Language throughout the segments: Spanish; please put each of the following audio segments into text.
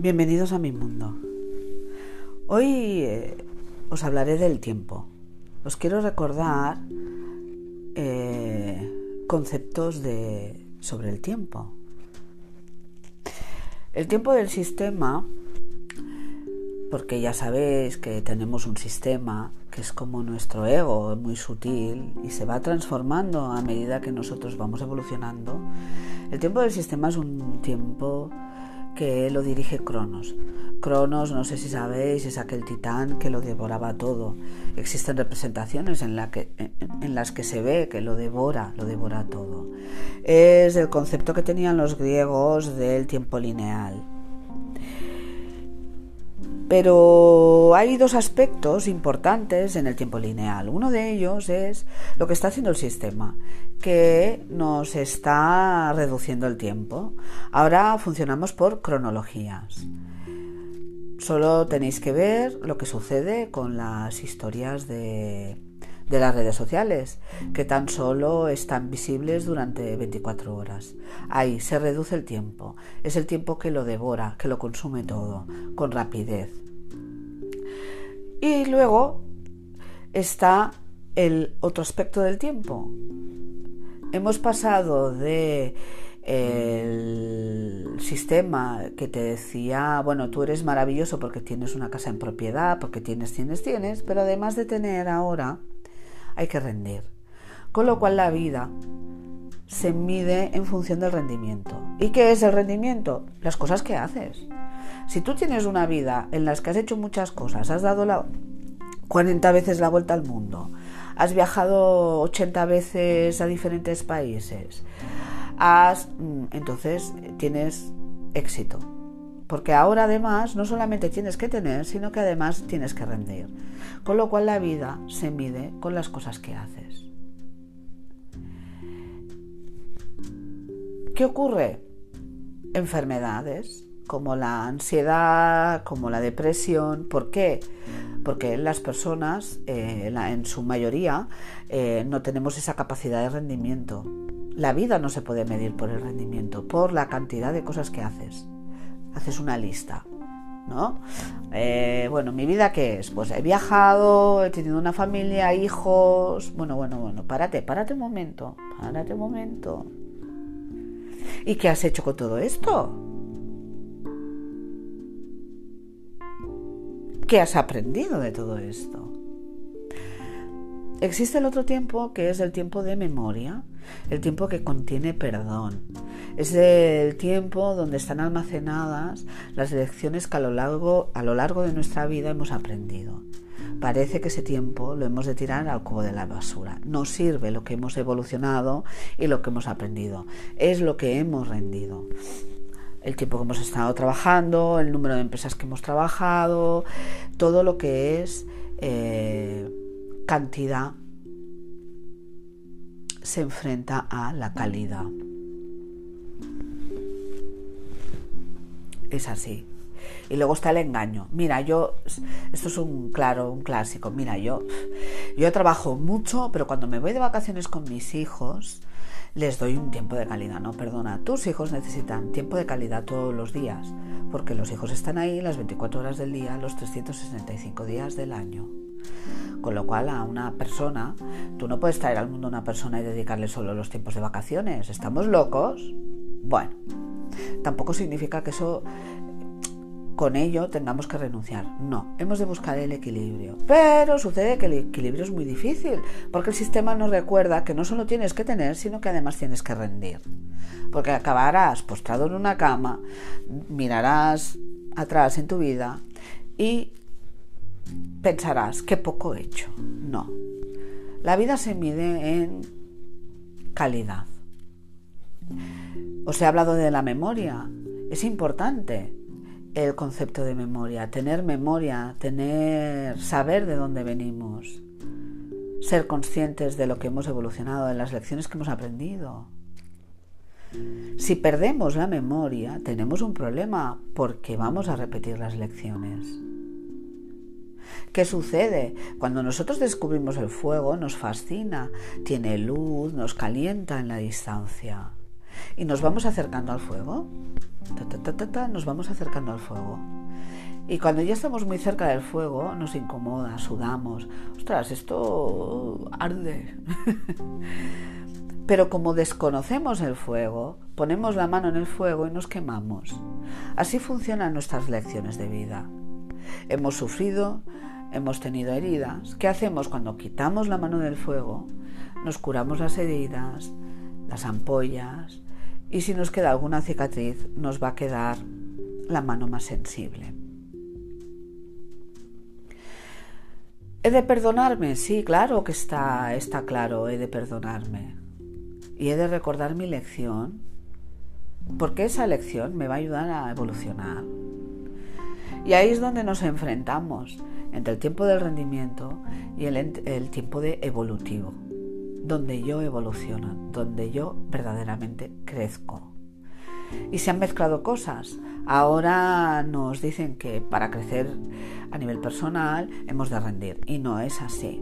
Bienvenidos a mi mundo. Hoy eh, os hablaré del tiempo. Os quiero recordar eh, conceptos sobre el tiempo. El tiempo del sistema, porque ya sabéis que tenemos un sistema que es como nuestro ego, muy sutil y se va transformando a medida que nosotros vamos evolucionando. El tiempo del sistema es un tiempo que lo dirige Cronos. Cronos, no sé si sabéis, es aquel titán que lo devoraba todo. Existen representaciones en, en, las que se ve que lo devora, lo devora todo. Es el concepto que tenían los griegos del tiempo lineal. Pero hay dos aspectos importantes en el tiempo lineal. Uno de ellos es lo que está haciendo el sistema, que nos está reduciendo el tiempo. Ahora funcionamos por cronologías. Solo tenéis que ver lo que sucede con las historias de, de las redes sociales, que tan solo están visibles durante 24 horas. Ahí se reduce el tiempo. Es el tiempo que lo devora, que lo consume todo, con rapidez. Y luego está el otro aspecto del tiempo. Hemos pasado de el sistema que te decía, bueno, tú eres maravilloso porque tienes una casa en propiedad, porque tienes, tienes, tienes, pero además de tener ahora, hay que rendir. Con lo cual la vida se mide en función del rendimiento. ¿Y qué es el rendimiento? Las cosas que haces. Si tú tienes una vida en la que has hecho muchas cosas, has dado la 40 veces la vuelta al mundo, has viajado 80 veces a diferentes países, has, mm, entonces tienes éxito. Porque ahora además no solamente tienes que tener, sino que además tienes que rendir. Con lo cual la vida se mide con las cosas que haces. ¿Qué ocurre? Enfermedades, como la ansiedad, como la depresión. ¿Por qué? Porque las personas, eh, en su mayoría, eh, no tenemos esa capacidad de rendimiento. La vida no se puede medir por el rendimiento, por la cantidad de cosas que haces. Haces una lista. ¿No? Eh, bueno, ¿mi vida qué es? Pues he viajado, he tenido una familia, hijos. Bueno, bueno, bueno, párate, párate un momento, párate un momento. ¿Y qué has hecho con todo esto? ¿Qué has aprendido de todo esto? Existe el otro tiempo que es el tiempo de memoria, el tiempo que contiene perdón. Es el tiempo donde están almacenadas las lecciones que a lo largo, a lo largo de nuestra vida hemos aprendido. Parece que ese tiempo lo hemos de tirar al cubo de la basura. No sirve lo que hemos evolucionado y lo que hemos aprendido. Es lo que hemos rendido el tiempo que hemos estado trabajando, el número de empresas que hemos trabajado, todo lo que es eh, cantidad se enfrenta a la calidad. Es así. Y luego está el engaño. Mira, yo, esto es un claro, un clásico. Mira, yo, yo trabajo mucho, pero cuando me voy de vacaciones con mis hijos, les doy un tiempo de calidad, no, perdona, tus hijos necesitan tiempo de calidad todos los días, porque los hijos están ahí las 24 horas del día, los 365 días del año. Con lo cual a una persona, tú no puedes traer al mundo a una persona y dedicarle solo los tiempos de vacaciones. ¿Estamos locos? Bueno, tampoco significa que eso con ello tengamos que renunciar. No, hemos de buscar el equilibrio. Pero sucede que el equilibrio es muy difícil, porque el sistema nos recuerda que no solo tienes que tener, sino que además tienes que rendir. Porque acabarás postrado en una cama, mirarás atrás en tu vida y pensarás, qué poco he hecho. No. La vida se mide en calidad. Os he hablado de la memoria. Es importante el concepto de memoria, tener memoria, tener saber de dónde venimos, ser conscientes de lo que hemos evolucionado, de las lecciones que hemos aprendido. Si perdemos la memoria, tenemos un problema porque vamos a repetir las lecciones. ¿Qué sucede? Cuando nosotros descubrimos el fuego nos fascina, tiene luz, nos calienta en la distancia. Y nos vamos acercando al fuego. nos vamos acercando al fuego. Y cuando ya estamos muy cerca del fuego, nos incomoda, sudamos. Ostras, esto arde. Pero como desconocemos el fuego, ponemos la mano en el fuego y nos quemamos. Así funcionan nuestras lecciones de vida. Hemos sufrido, hemos tenido heridas. ¿Qué hacemos cuando quitamos la mano del fuego? Nos curamos las heridas, las ampollas y si nos queda alguna cicatriz nos va a quedar la mano más sensible. ¿He de perdonarme? Sí, claro que está, está claro, he de perdonarme. Y he de recordar mi lección, porque esa lección me va a ayudar a evolucionar. Y ahí es donde nos enfrentamos entre el tiempo del rendimiento y el, el tiempo de evolutivo donde yo evoluciono, donde yo verdaderamente crezco. Y se han mezclado cosas. Ahora nos dicen que para crecer a nivel personal hemos de rendir y no es así.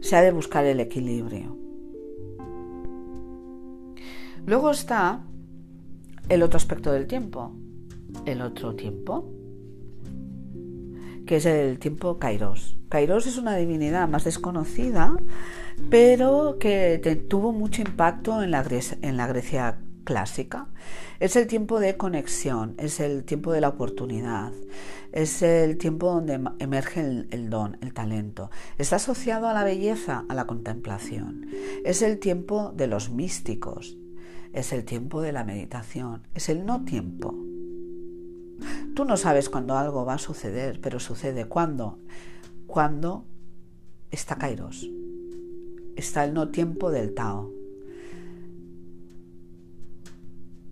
Se ha de buscar el equilibrio. Luego está el otro aspecto del tiempo, el otro tiempo, que es el tiempo Kairos. Kairos es una divinidad más desconocida, pero que tuvo mucho impacto en la, Grecia, clásica. Es el tiempo de conexión, es el tiempo de la oportunidad, es el tiempo donde emerge el, el, don, el talento. Está asociado a la belleza, a la contemplación. Es el tiempo de los místicos, es el tiempo de la meditación, es el no tiempo. Tú no sabes cuándo algo va a suceder, pero sucede. ¿Cuándo? Cuando está Kairos. Está el no tiempo del Tao.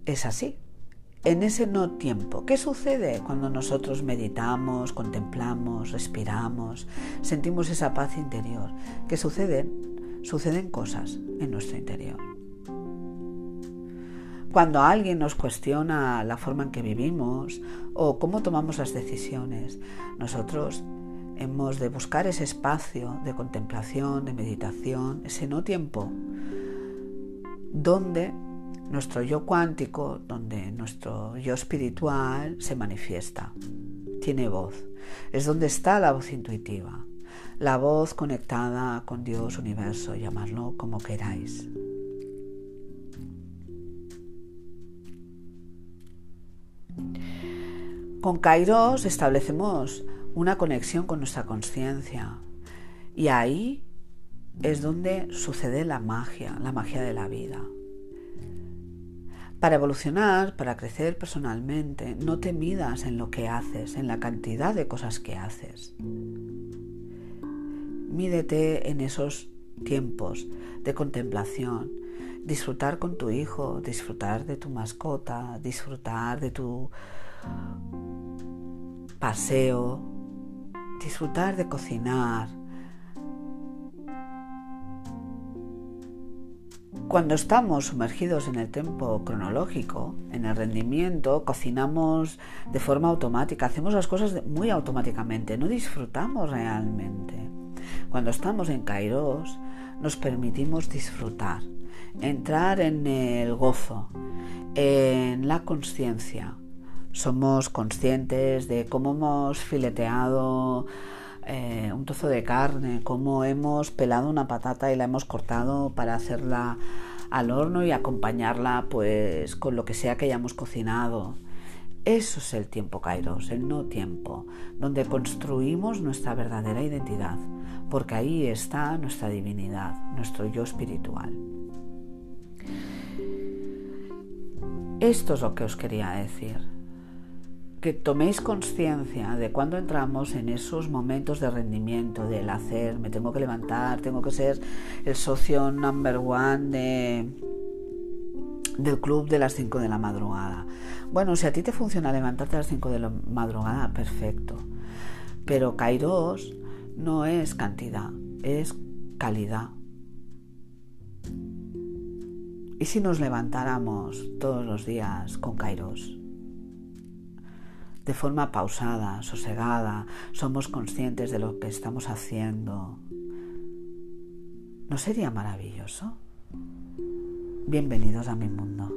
Es así. En ese no tiempo, ¿qué sucede cuando nosotros meditamos, contemplamos, respiramos, sentimos esa paz interior? ¿Qué sucede? Suceden cosas en nuestro interior. Cuando alguien nos cuestiona la forma en que vivimos o cómo tomamos las decisiones, nosotros hemos de buscar ese espacio de contemplación, de meditación, ese no tiempo, donde nuestro yo cuántico, donde nuestro yo espiritual se manifiesta, tiene voz. Es donde está la voz intuitiva, la voz conectada con Dios, universo, llamadlo como queráis. Con Kairos establecemos una conexión con nuestra conciencia y ahí es donde sucede la magia, la magia de la vida. Para evolucionar, para crecer personalmente, no te midas en lo que haces, en la cantidad de cosas que haces. Mídete en esos tiempos de contemplación, disfrutar con tu hijo, disfrutar de tu mascota, disfrutar de tu paseo, disfrutar de cocinar. Cuando estamos sumergidos en el tiempo cronológico, en el rendimiento, cocinamos de forma automática, hacemos las cosas muy automáticamente, no disfrutamos realmente. Cuando estamos en Kairos, nos permitimos disfrutar, entrar en el gozo, en la conciencia, somos conscientes de cómo hemos fileteado eh, un trozo de carne, cómo hemos pelado una patata y la hemos cortado para hacerla al horno y acompañarla pues con lo que sea que hayamos cocinado. Eso es el tiempo Kairos, el no tiempo, donde construimos nuestra verdadera identidad, porque ahí está nuestra divinidad, nuestro yo espiritual. Esto es lo que os quería decir que toméis conciencia de cuando entramos en esos momentos de rendimiento, del hacer, me tengo que levantar, tengo que ser el socio number one del club de las 5 de la madrugada. Bueno, si a ti te funciona levantarte a las 5 de la madrugada, perfecto. Pero Kairos no es cantidad, es calidad. ¿Y si nos levantáramos todos los días con Kairos? De forma pausada, sosegada, somos conscientes de lo que estamos haciendo. ¿No sería maravilloso? bienvenidos a mi mundo.